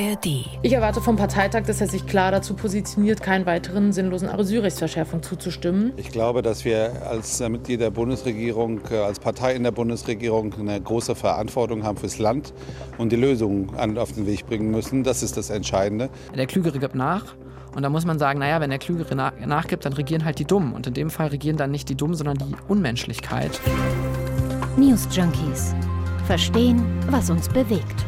ARD. Ich erwarte vom Parteitag, dass er sich klar dazu positioniert, keinen weiteren sinnlosen Asylrechtsverschärfung zuzustimmen. Ich glaube, dass wir als äh, Mitglied der Bundesregierung, äh, als Partei in der Bundesregierung eine große Verantwortung haben fürs Land und die Lösungen auf den Weg bringen müssen. Das ist das Entscheidende. Der Klügere gibt nach. Und da muss man sagen, naja, wenn der Klügere nachgibt, dann regieren halt die Dummen. Und in dem Fall regieren dann nicht die Dummen, sondern die Unmenschlichkeit. News Junkies. Verstehen, was uns bewegt.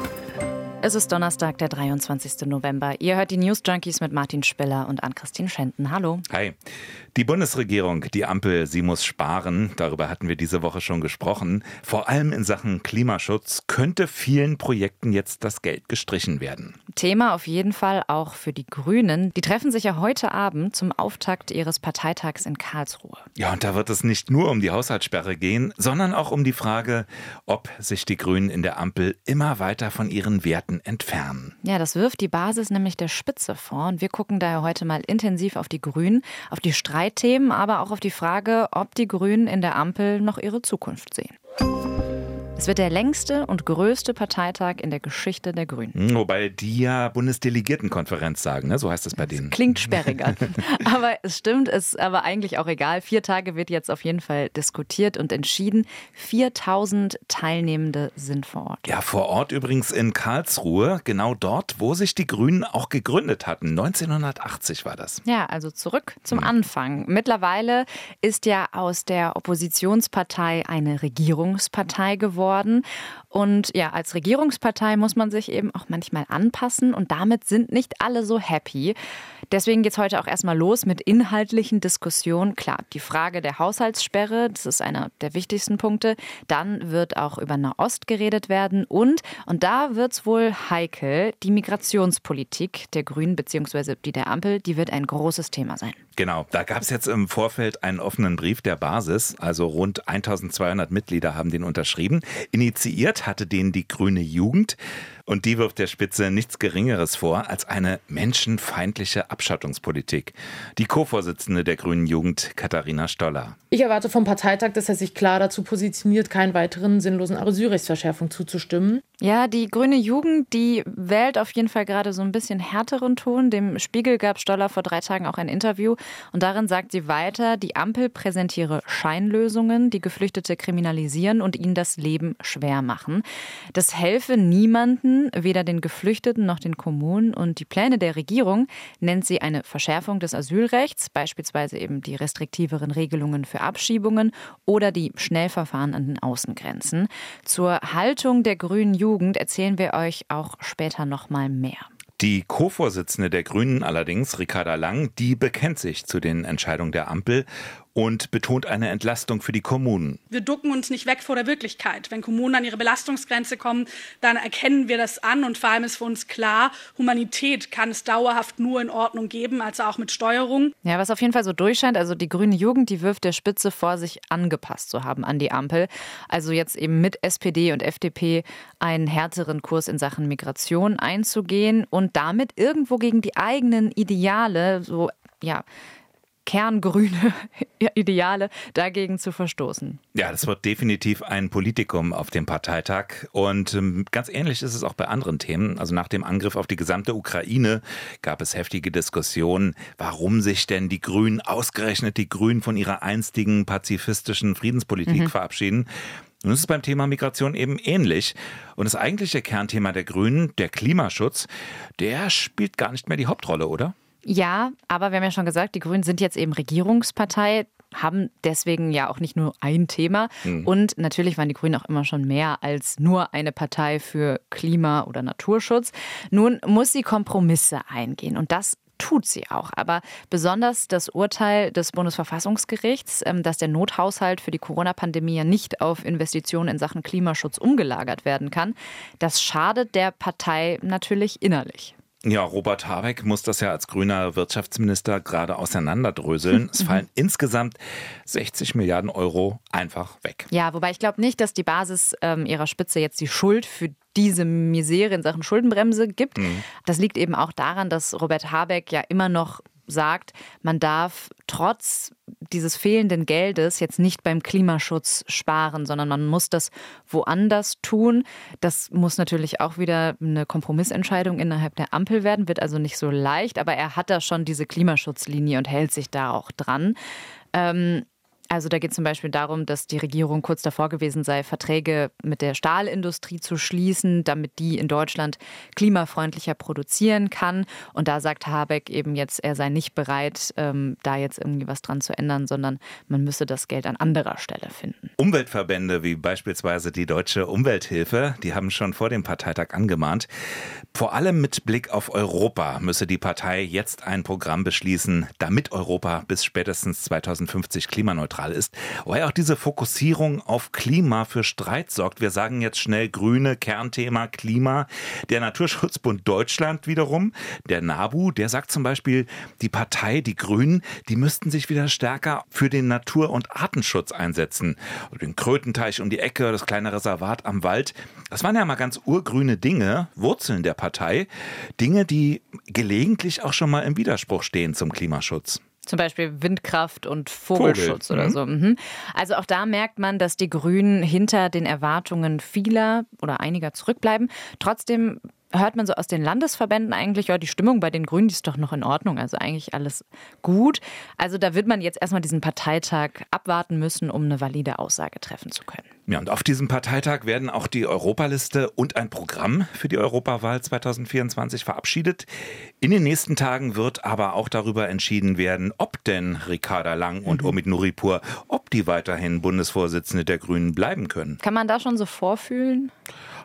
Es ist Donnerstag, der 23. November. Ihr hört die News Junkies mit Martin Spiller und Ann-Christine Schenten. Hallo. Hi. Die Bundesregierung, die Ampel, sie muss sparen. Darüber hatten wir diese Woche schon gesprochen. Vor allem in Sachen Klimaschutz könnte vielen Projekten jetzt das Geld gestrichen werden. Thema auf jeden Fall auch für die Grünen. Die treffen sich ja heute Abend zum Auftakt ihres Parteitags in Karlsruhe. Ja, und da wird es nicht nur um die Haushaltssperre gehen, sondern auch um die Frage, ob sich die Grünen in der Ampel immer weiter von ihren Werten entfernen. Ja, das wirft die Basis nämlich der Spitze vor. Und wir gucken daher heute mal intensiv auf die Grünen, auf die Streitthemen, aber auch auf die Frage, ob die Grünen in der Ampel noch ihre Zukunft sehen. Es wird der längste und größte Parteitag in der Geschichte der Grünen. Hm, wobei die ja Bundesdelegiertenkonferenz sagen, ne? so heißt das bei denen. Das klingt sperriger. aber es stimmt, ist aber eigentlich auch egal. Vier Tage wird jetzt auf jeden Fall diskutiert und entschieden. 4000 Teilnehmende sind vor Ort. Ja, vor Ort übrigens in Karlsruhe, genau dort, wo sich die Grünen auch gegründet hatten. 1980 war das. Ja, also zurück zum hm. Anfang. Mittlerweile ist ja aus der Oppositionspartei eine Regierungspartei geworden geworden. Und ja, als Regierungspartei muss man sich eben auch manchmal anpassen und damit sind nicht alle so happy. Deswegen geht es heute auch erstmal los mit inhaltlichen Diskussionen. Klar, die Frage der Haushaltssperre, das ist einer der wichtigsten Punkte. Dann wird auch über Nahost geredet werden und, und da wird es wohl heikel, die Migrationspolitik der Grünen bzw. die der Ampel, die wird ein großes Thema sein. Genau, da gab es jetzt im Vorfeld einen offenen Brief der Basis, also rund 1200 Mitglieder haben den unterschrieben. Initiiert hatte den die Grüne Jugend. Und die wirft der Spitze nichts Geringeres vor als eine menschenfeindliche Abschottungspolitik. Die Co-Vorsitzende der Grünen Jugend, Katharina Stoller. Ich erwarte vom Parteitag, dass er sich klar dazu positioniert, keinen weiteren sinnlosen Asylrechtsverschärfung zuzustimmen. Ja, die Grüne Jugend, die wählt auf jeden Fall gerade so ein bisschen härteren Ton. Dem Spiegel gab Stoller vor drei Tagen auch ein Interview und darin sagt sie weiter, die Ampel präsentiere Scheinlösungen, die Geflüchtete kriminalisieren und ihnen das Leben schwer machen. Das helfe niemanden weder den Geflüchteten noch den Kommunen. Und die Pläne der Regierung nennt sie eine Verschärfung des Asylrechts, beispielsweise eben die restriktiveren Regelungen für Abschiebungen oder die Schnellverfahren an den Außengrenzen. Zur Haltung der grünen Jugend erzählen wir euch auch später noch mal mehr. Die Co-Vorsitzende der Grünen allerdings, Ricarda Lang, die bekennt sich zu den Entscheidungen der Ampel und betont eine Entlastung für die Kommunen. Wir ducken uns nicht weg vor der Wirklichkeit. Wenn Kommunen an ihre Belastungsgrenze kommen, dann erkennen wir das an und vor allem ist für uns klar, Humanität kann es dauerhaft nur in Ordnung geben, also auch mit Steuerung. Ja, was auf jeden Fall so durchscheint, also die grüne Jugend, die wirft der Spitze vor, sich angepasst zu haben an die Ampel. Also jetzt eben mit SPD und FDP einen härteren Kurs in Sachen Migration einzugehen und damit irgendwo gegen die eigenen Ideale so ja, kerngrüne Ideale dagegen zu verstoßen. Ja, das wird definitiv ein Politikum auf dem Parteitag. Und ähm, ganz ähnlich ist es auch bei anderen Themen. Also nach dem Angriff auf die gesamte Ukraine gab es heftige Diskussionen, warum sich denn die Grünen, ausgerechnet die Grünen, von ihrer einstigen pazifistischen Friedenspolitik mhm. verabschieden. Nun ist es beim Thema Migration eben ähnlich. Und das eigentliche Kernthema der Grünen, der Klimaschutz, der spielt gar nicht mehr die Hauptrolle, oder? Ja, aber wir haben ja schon gesagt, die Grünen sind jetzt eben Regierungspartei, haben deswegen ja auch nicht nur ein Thema. Mhm. Und natürlich waren die Grünen auch immer schon mehr als nur eine Partei für Klima- oder Naturschutz. Nun muss sie Kompromisse eingehen und das tut sie auch. Aber besonders das Urteil des Bundesverfassungsgerichts, ähm, dass der Nothaushalt für die Corona-Pandemie ja nicht auf Investitionen in Sachen Klimaschutz umgelagert werden kann, das schadet der Partei natürlich innerlich. Ja, Robert Habeck muss das ja als grüner Wirtschaftsminister gerade auseinanderdröseln. Es fallen insgesamt 60 Milliarden Euro einfach weg. Ja, wobei ich glaube nicht, dass die Basis ähm, ihrer Spitze jetzt die Schuld für diese Misere in Sachen Schuldenbremse gibt. Mhm. Das liegt eben auch daran, dass Robert Habeck ja immer noch sagt, man darf trotz dieses fehlenden Geldes jetzt nicht beim Klimaschutz sparen, sondern man muss das woanders tun. Das muss natürlich auch wieder eine Kompromissentscheidung innerhalb der Ampel werden, wird also nicht so leicht, aber er hat da schon diese Klimaschutzlinie und hält sich da auch dran. Ähm, also da geht es zum Beispiel darum, dass die Regierung kurz davor gewesen sei, Verträge mit der Stahlindustrie zu schließen, damit die in Deutschland klimafreundlicher produzieren kann. Und da sagt Habeck eben jetzt, er sei nicht bereit, ähm, da jetzt irgendwie was dran zu ändern, sondern man müsse das Geld an anderer Stelle finden. Umweltverbände wie beispielsweise die Deutsche Umwelthilfe, die haben schon vor dem Parteitag angemahnt, vor allem mit Blick auf Europa müsse die Partei jetzt ein Programm beschließen, damit Europa bis spätestens 2050 klimaneutral neutral ist, wobei auch diese Fokussierung auf Klima für Streit sorgt. Wir sagen jetzt schnell Grüne, Kernthema Klima. Der Naturschutzbund Deutschland wiederum, der NABU, der sagt zum Beispiel, die Partei, die Grünen, die müssten sich wieder stärker für den Natur- und Artenschutz einsetzen. Den Krötenteich um die Ecke, das kleine Reservat am Wald. Das waren ja mal ganz urgrüne Dinge, Wurzeln der Partei. Dinge, die gelegentlich auch schon mal im Widerspruch stehen zum Klimaschutz. Zum Beispiel Windkraft und Vogelschutz Vogel. oder mhm. so. Mhm. Also auch da merkt man, dass die Grünen hinter den Erwartungen vieler oder einiger zurückbleiben. Trotzdem hört man so aus den Landesverbänden eigentlich, ja, die Stimmung bei den Grünen, die ist doch noch in Ordnung, also eigentlich alles gut. Also da wird man jetzt erstmal diesen Parteitag abwarten müssen, um eine valide Aussage treffen zu können. Ja, und auf diesem Parteitag werden auch die Europaliste und ein Programm für die Europawahl 2024 verabschiedet. In den nächsten Tagen wird aber auch darüber entschieden werden, ob denn Ricarda Lang und mhm. Omid Nuripur, ob die weiterhin Bundesvorsitzende der Grünen bleiben können. Kann man da schon so vorfühlen?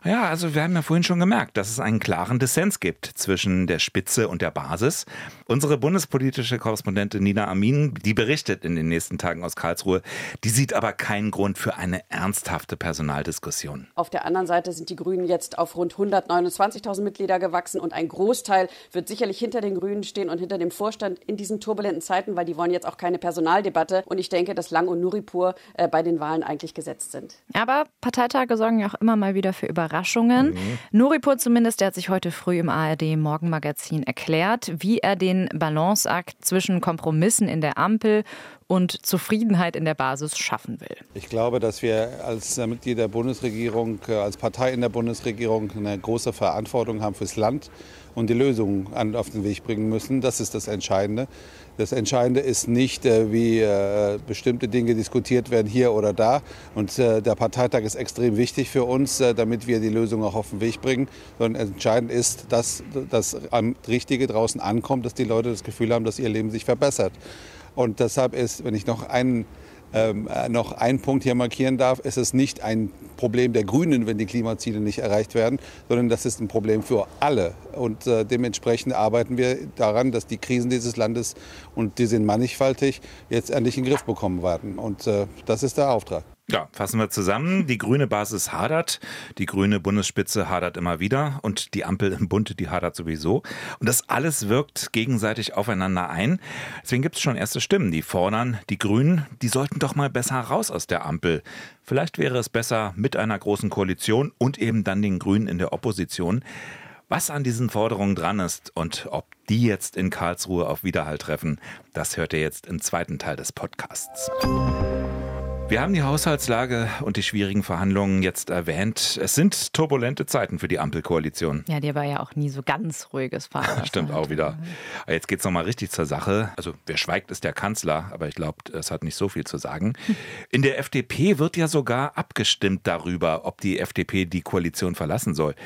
Ja, also wir haben ja vorhin schon gemerkt, dass es einen klaren Dissens gibt zwischen der Spitze und der Basis. Unsere bundespolitische Korrespondentin Nina Amin, die berichtet in den nächsten Tagen aus Karlsruhe, die sieht aber keinen Grund für eine ernsthafte Personaldiskussion. Auf der anderen Seite sind die Grünen jetzt auf rund 129.000 Mitglieder gewachsen und ein Großteil wird sicherlich hinter den Grünen stehen und hinter dem Vorstand in diesen turbulenten Zeiten, weil die wollen jetzt auch keine Personaldebatte. Und ich denke, dass Lang und Nuripur äh, bei den Wahlen eigentlich gesetzt sind. Aber Parteitage sorgen ja auch immer mal wieder für Überraschungen. Überraschungen. Mhm. Nuripur zumindest, der hat sich heute früh im ARD Morgenmagazin erklärt, wie er den Balanceakt zwischen Kompromissen in der Ampel und Zufriedenheit in der Basis schaffen will. Ich glaube, dass wir als Mitglied der Bundesregierung, äh, als Partei in der Bundesregierung eine große Verantwortung haben fürs Land und die Lösungen auf den Weg bringen müssen. Das ist das Entscheidende. Das Entscheidende ist nicht, äh, wie äh, bestimmte Dinge diskutiert werden hier oder da. Und der Parteitag ist extrem wichtig für uns, damit wir die Lösung auch auf den Weg bringen. Sondern entscheidend ist, dass das Richtige draußen ankommt, dass die Leute das Gefühl haben, dass ihr Leben sich verbessert. Und deshalb ist, wenn ich noch einen ähm, äh, noch einen Punkt hier markieren darf, ist es nicht ein Problem der Grünen, wenn die Klimaziele nicht erreicht werden, sondern das ist ein Problem für alle. Und äh, dementsprechend arbeiten wir daran, dass die Krisen dieses Landes, und die sind mannigfaltig, jetzt endlich in den Griff bekommen werden. Und äh, das ist der Auftrag. Ja, fassen wir zusammen. Die grüne Basis hadert, die grüne Bundesspitze hadert immer wieder und die Ampel im Bund, die hadert sowieso. Und das alles wirkt gegenseitig aufeinander ein. Deswegen gibt es schon erste Stimmen, die fordern, die Grünen, die sollten doch mal besser raus aus der Ampel. Vielleicht wäre es besser mit einer großen Koalition und eben dann den Grünen in der Opposition. Was an diesen Forderungen dran ist und ob die jetzt in Karlsruhe auf Widerhall treffen, das hört ihr jetzt im zweiten Teil des Podcasts. Wir haben die Haushaltslage und die schwierigen Verhandlungen jetzt erwähnt. Es sind turbulente Zeiten für die Ampelkoalition. Ja, die war ja auch nie so ganz ruhiges Fahrrad. Stimmt auch wieder. Aber jetzt geht es nochmal richtig zur Sache. Also wer schweigt, ist der Kanzler, aber ich glaube, es hat nicht so viel zu sagen. In der FDP wird ja sogar abgestimmt darüber, ob die FDP die Koalition verlassen soll.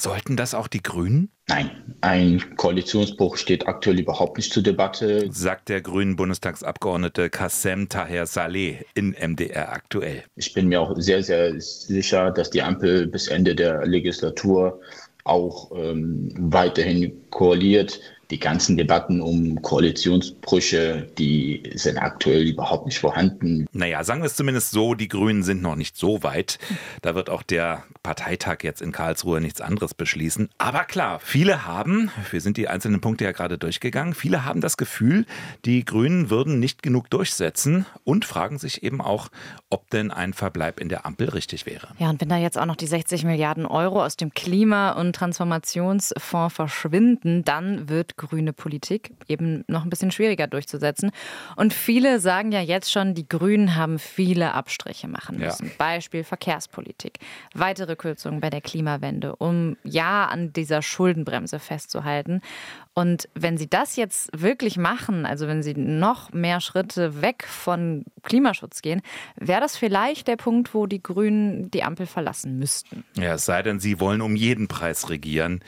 Sollten das auch die Grünen? Nein, ein Koalitionsbruch steht aktuell überhaupt nicht zur Debatte, sagt der grünen Bundestagsabgeordnete Kassem Taher Saleh in MDR aktuell. Ich bin mir auch sehr, sehr sicher, dass die Ampel bis Ende der Legislatur auch ähm, weiterhin koaliert die ganzen Debatten um Koalitionsbrüche, die sind aktuell überhaupt nicht vorhanden. Naja, sagen wir es zumindest so, die Grünen sind noch nicht so weit. Da wird auch der Parteitag jetzt in Karlsruhe nichts anderes beschließen. Aber klar, viele haben, wir sind die einzelnen Punkte ja gerade durchgegangen, viele haben das Gefühl, die Grünen würden nicht genug durchsetzen und fragen sich eben auch, ob denn ein Verbleib in der Ampel richtig wäre. Ja, und wenn da jetzt auch noch die 60 Milliarden Euro aus dem Klima- und Transformationsfonds verschwinden, dann wird grüne Politik eben noch ein bisschen schwieriger durchzusetzen. Und viele sagen ja jetzt schon, die Grünen haben viele Abstriche machen müssen. Ja. Beispiel Verkehrspolitik, weitere Kürzungen bei der Klimawende, um ja an dieser Schuldenbremse festzuhalten. Und wenn Sie das jetzt wirklich machen, also wenn Sie noch mehr Schritte weg von Klimaschutz gehen, wäre das vielleicht der Punkt, wo die Grünen die Ampel verlassen müssten. Ja, es sei denn, Sie wollen um jeden Preis regieren.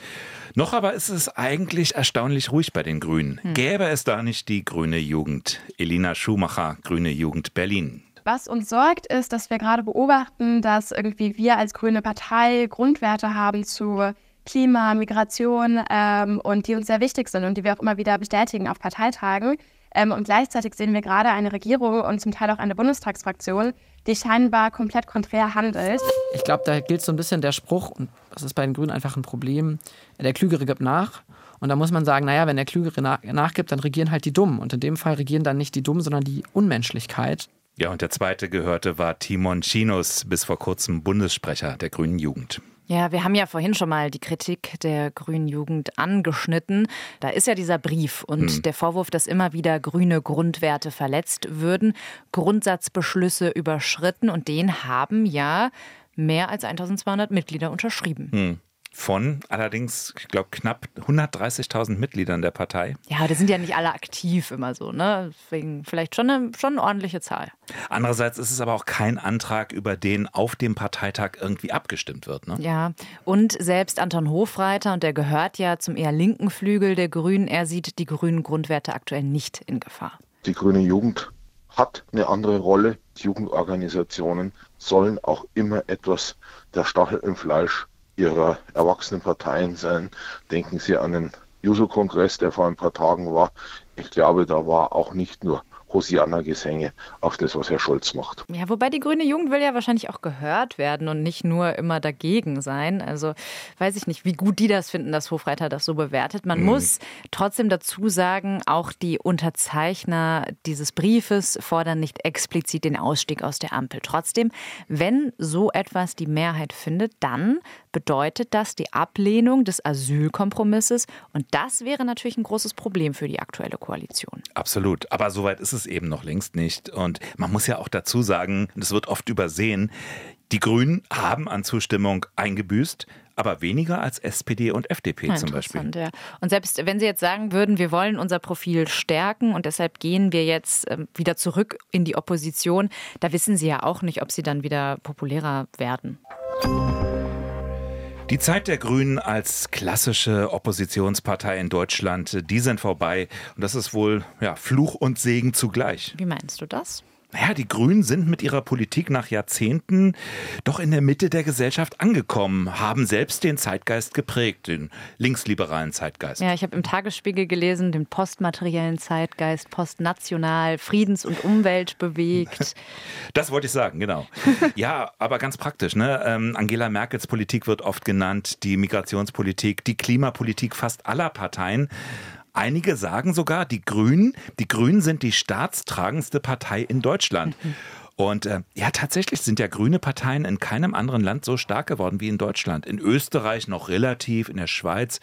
Noch aber ist es eigentlich erstaunlich ruhig bei den Grünen. Hm. Gäbe es da nicht die grüne Jugend? Elina Schumacher, Grüne Jugend Berlin. Was uns sorgt, ist, dass wir gerade beobachten, dass irgendwie wir als grüne Partei Grundwerte haben zu Klima, Migration ähm, und die uns sehr wichtig sind und die wir auch immer wieder bestätigen auf Parteitagen. Ähm, und gleichzeitig sehen wir gerade eine Regierung und zum Teil auch eine Bundestagsfraktion, die scheinbar komplett konträr handelt. Ich glaube, da gilt so ein bisschen der Spruch, und das ist bei den Grünen einfach ein Problem, der Klügere gibt nach. Und da muss man sagen, naja, wenn der Klügere nach, nachgibt, dann regieren halt die Dummen. Und in dem Fall regieren dann nicht die Dummen, sondern die Unmenschlichkeit. Ja, und der zweite Gehörte war Timon Chinos, bis vor kurzem Bundessprecher der Grünen Jugend. Ja, wir haben ja vorhin schon mal die Kritik der grünen Jugend angeschnitten. Da ist ja dieser Brief und hm. der Vorwurf, dass immer wieder grüne Grundwerte verletzt würden, Grundsatzbeschlüsse überschritten und den haben ja mehr als 1200 Mitglieder unterschrieben. Hm von allerdings, ich glaube, knapp 130.000 Mitgliedern der Partei. Ja, die sind ja nicht alle aktiv immer so, ne? Deswegen vielleicht schon eine, schon eine ordentliche Zahl. Andererseits ist es aber auch kein Antrag, über den auf dem Parteitag irgendwie abgestimmt wird, ne? Ja, und selbst Anton Hofreiter, und der gehört ja zum eher linken Flügel der Grünen, er sieht die grünen Grundwerte aktuell nicht in Gefahr. Die grüne Jugend hat eine andere Rolle. Die Jugendorganisationen sollen auch immer etwas der Stachel im Fleisch ihrer erwachsenen Parteien sein. Denken Sie an den Juso-Kongress, der vor ein paar Tagen war. Ich glaube, da war auch nicht nur Hosianna-Gesänge auf das, was Herr Scholz macht. Ja, wobei die grüne Jugend will ja wahrscheinlich auch gehört werden und nicht nur immer dagegen sein. Also weiß ich nicht, wie gut die das finden, dass Hofreiter das so bewertet. Man mhm. muss trotzdem dazu sagen, auch die Unterzeichner dieses Briefes fordern nicht explizit den Ausstieg aus der Ampel. Trotzdem, wenn so etwas die Mehrheit findet, dann bedeutet das die Ablehnung des Asylkompromisses und das wäre natürlich ein großes Problem für die aktuelle Koalition. Absolut, aber soweit ist es es eben noch längst nicht. Und man muss ja auch dazu sagen, das wird oft übersehen, die Grünen haben an Zustimmung eingebüßt, aber weniger als SPD und FDP ja, zum Beispiel. Ja. Und selbst wenn Sie jetzt sagen würden, wir wollen unser Profil stärken und deshalb gehen wir jetzt ähm, wieder zurück in die Opposition, da wissen Sie ja auch nicht, ob Sie dann wieder populärer werden. Die Zeit der Grünen als klassische Oppositionspartei in Deutschland, die sind vorbei. Und das ist wohl ja, Fluch und Segen zugleich. Wie meinst du das? Naja, die Grünen sind mit ihrer Politik nach Jahrzehnten doch in der Mitte der Gesellschaft angekommen, haben selbst den Zeitgeist geprägt, den linksliberalen Zeitgeist. Ja, ich habe im Tagesspiegel gelesen, den postmateriellen Zeitgeist, postnational, Friedens- und Umwelt bewegt. Das wollte ich sagen, genau. Ja, aber ganz praktisch. Ne? Ähm, Angela Merkels Politik wird oft genannt, die Migrationspolitik, die Klimapolitik fast aller Parteien. Einige sagen sogar, die Grünen, die Grünen sind die staatstragendste Partei in Deutschland. Mhm. Und äh, ja, tatsächlich sind ja grüne Parteien in keinem anderen Land so stark geworden wie in Deutschland. In Österreich noch relativ, in der Schweiz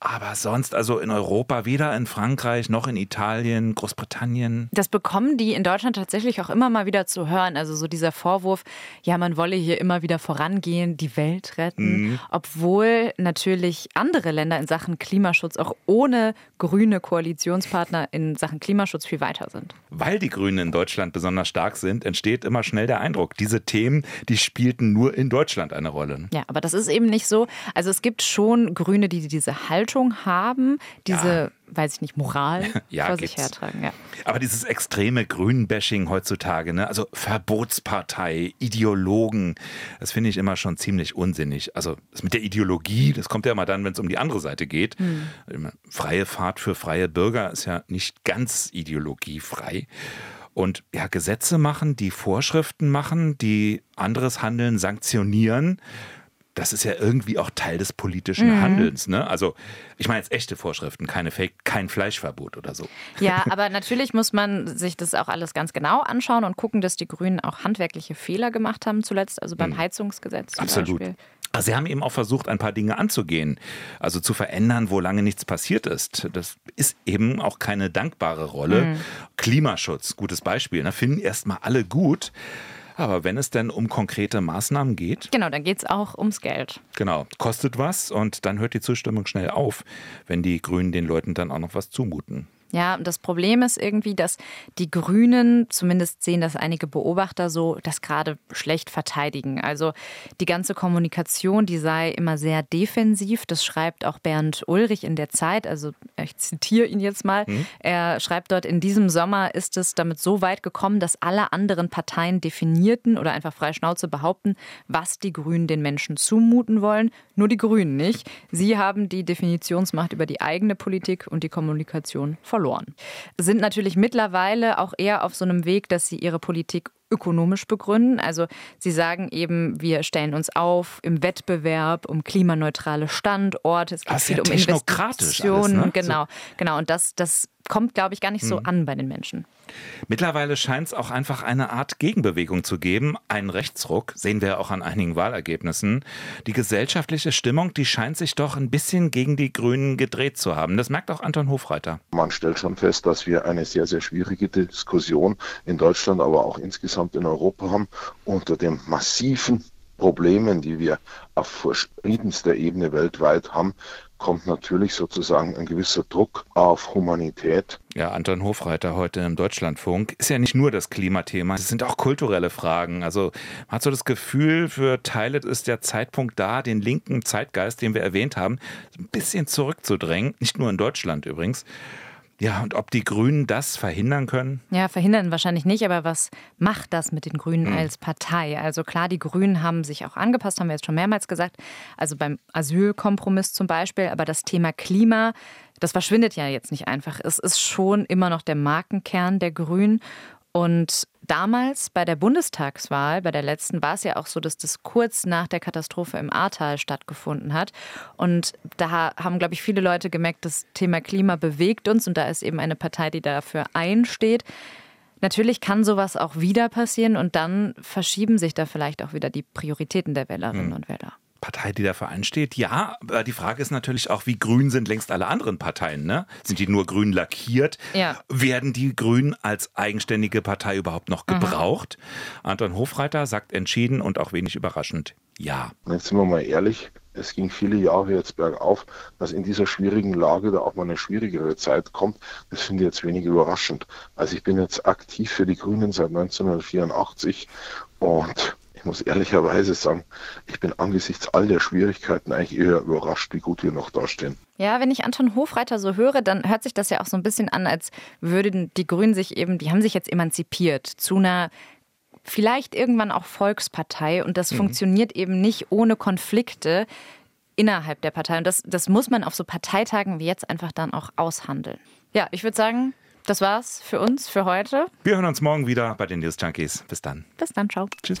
aber sonst, also in Europa, weder in Frankreich noch in Italien, Großbritannien. Das bekommen die in Deutschland tatsächlich auch immer mal wieder zu hören. Also so dieser Vorwurf, ja, man wolle hier immer wieder vorangehen, die Welt retten. Mhm. Obwohl natürlich andere Länder in Sachen Klimaschutz auch ohne grüne Koalitionspartner in Sachen Klimaschutz viel weiter sind. Weil die Grünen in Deutschland besonders stark sind, entsteht immer schnell der Eindruck, diese Themen, die spielten nur in Deutschland eine Rolle. Ja, aber das ist eben nicht so. Also es gibt schon Grüne, die diese Haltung Haltung haben, diese, ja. weiß ich nicht, Moral ja, vor sich hertragen. Ja. Aber dieses extreme Grünbashing heutzutage, ne? also Verbotspartei, Ideologen, das finde ich immer schon ziemlich unsinnig. Also das mit der Ideologie, das kommt ja immer dann, wenn es um die andere Seite geht. Hm. Freie Fahrt für freie Bürger ist ja nicht ganz ideologiefrei. Und ja, Gesetze machen, die Vorschriften machen, die anderes Handeln sanktionieren, das ist ja irgendwie auch Teil des politischen mhm. Handelns. Ne? Also ich meine jetzt echte Vorschriften, keine Fake, kein Fleischverbot oder so. Ja, aber natürlich muss man sich das auch alles ganz genau anschauen und gucken, dass die Grünen auch handwerkliche Fehler gemacht haben zuletzt, also beim mhm. Heizungsgesetz zum Absolut. Beispiel. Also Sie haben eben auch versucht, ein paar Dinge anzugehen, also zu verändern, wo lange nichts passiert ist. Das ist eben auch keine dankbare Rolle. Mhm. Klimaschutz, gutes Beispiel, ne? finden erstmal alle gut. Aber wenn es denn um konkrete Maßnahmen geht? Genau, dann geht es auch ums Geld. Genau, kostet was und dann hört die Zustimmung schnell auf, wenn die Grünen den Leuten dann auch noch was zumuten. Ja, das Problem ist irgendwie, dass die Grünen, zumindest sehen das einige Beobachter so, das gerade schlecht verteidigen. Also die ganze Kommunikation, die sei immer sehr defensiv. Das schreibt auch Bernd Ulrich in der Zeit. Also ich zitiere ihn jetzt mal. Mhm. Er schreibt dort, in diesem Sommer ist es damit so weit gekommen, dass alle anderen Parteien definierten oder einfach frei Schnauze behaupten, was die Grünen den Menschen zumuten wollen. Nur die Grünen nicht. Sie haben die Definitionsmacht über die eigene Politik und die Kommunikation verloren verloren. Sind natürlich mittlerweile auch eher auf so einem Weg, dass sie ihre Politik ökonomisch begründen. Also sie sagen eben, wir stellen uns auf im Wettbewerb um klimaneutrale Standorte. Es geht viel ja um Investitionen. Alles, ne? Genau, genau. Und das, das kommt, glaube ich, gar nicht so hm. an bei den Menschen. Mittlerweile scheint es auch einfach eine Art Gegenbewegung zu geben, einen Rechtsruck, sehen wir auch an einigen Wahlergebnissen. Die gesellschaftliche Stimmung, die scheint sich doch ein bisschen gegen die Grünen gedreht zu haben. Das merkt auch Anton Hofreiter. Man stellt schon fest, dass wir eine sehr, sehr schwierige Diskussion in Deutschland, aber auch insgesamt in Europa haben, unter dem massiven Problemen, die wir auf verschiedenster Ebene weltweit haben, kommt natürlich sozusagen ein gewisser Druck auf Humanität. Ja, Anton Hofreiter heute im Deutschlandfunk. Ist ja nicht nur das Klimathema, es sind auch kulturelle Fragen. Also man hat so das Gefühl, für Teile ist der Zeitpunkt da, den linken Zeitgeist, den wir erwähnt haben, ein bisschen zurückzudrängen. Nicht nur in Deutschland übrigens. Ja, und ob die Grünen das verhindern können? Ja, verhindern wahrscheinlich nicht, aber was macht das mit den Grünen mhm. als Partei? Also klar, die Grünen haben sich auch angepasst, haben wir jetzt schon mehrmals gesagt, also beim Asylkompromiss zum Beispiel, aber das Thema Klima, das verschwindet ja jetzt nicht einfach. Es ist schon immer noch der Markenkern der Grünen und damals bei der Bundestagswahl, bei der letzten, war es ja auch so, dass das kurz nach der Katastrophe im Ahrtal stattgefunden hat. Und da haben, glaube ich, viele Leute gemerkt, das Thema Klima bewegt uns und da ist eben eine Partei, die dafür einsteht. Natürlich kann sowas auch wieder passieren und dann verschieben sich da vielleicht auch wieder die Prioritäten der Wählerinnen hm. und Wähler. Partei, die dafür einsteht. Ja, aber die Frage ist natürlich auch, wie grün sind längst alle anderen Parteien? Ne? Sind die nur grün lackiert? Ja. Werden die Grünen als eigenständige Partei überhaupt noch mhm. gebraucht? Mhm. Anton Hofreiter sagt entschieden und auch wenig überraschend ja. Jetzt sind wir mal ehrlich, es ging viele Jahre jetzt bergauf, dass in dieser schwierigen Lage da auch mal eine schwierigere Zeit kommt. Das finde ich jetzt wenig überraschend. Also ich bin jetzt aktiv für die Grünen seit 1984 und ich muss ehrlicherweise sagen, ich bin angesichts all der Schwierigkeiten eigentlich eher überrascht, wie gut wir noch dastehen. Ja, wenn ich Anton Hofreiter so höre, dann hört sich das ja auch so ein bisschen an, als würden die Grünen sich eben, die haben sich jetzt emanzipiert zu einer vielleicht irgendwann auch Volkspartei und das mhm. funktioniert eben nicht ohne Konflikte innerhalb der Partei. Und das, das muss man auf so Parteitagen wie jetzt einfach dann auch aushandeln. Ja, ich würde sagen, das war's für uns für heute. Wir hören uns morgen wieder bei den News Junkies. Bis dann. Bis dann, ciao. Tschüss.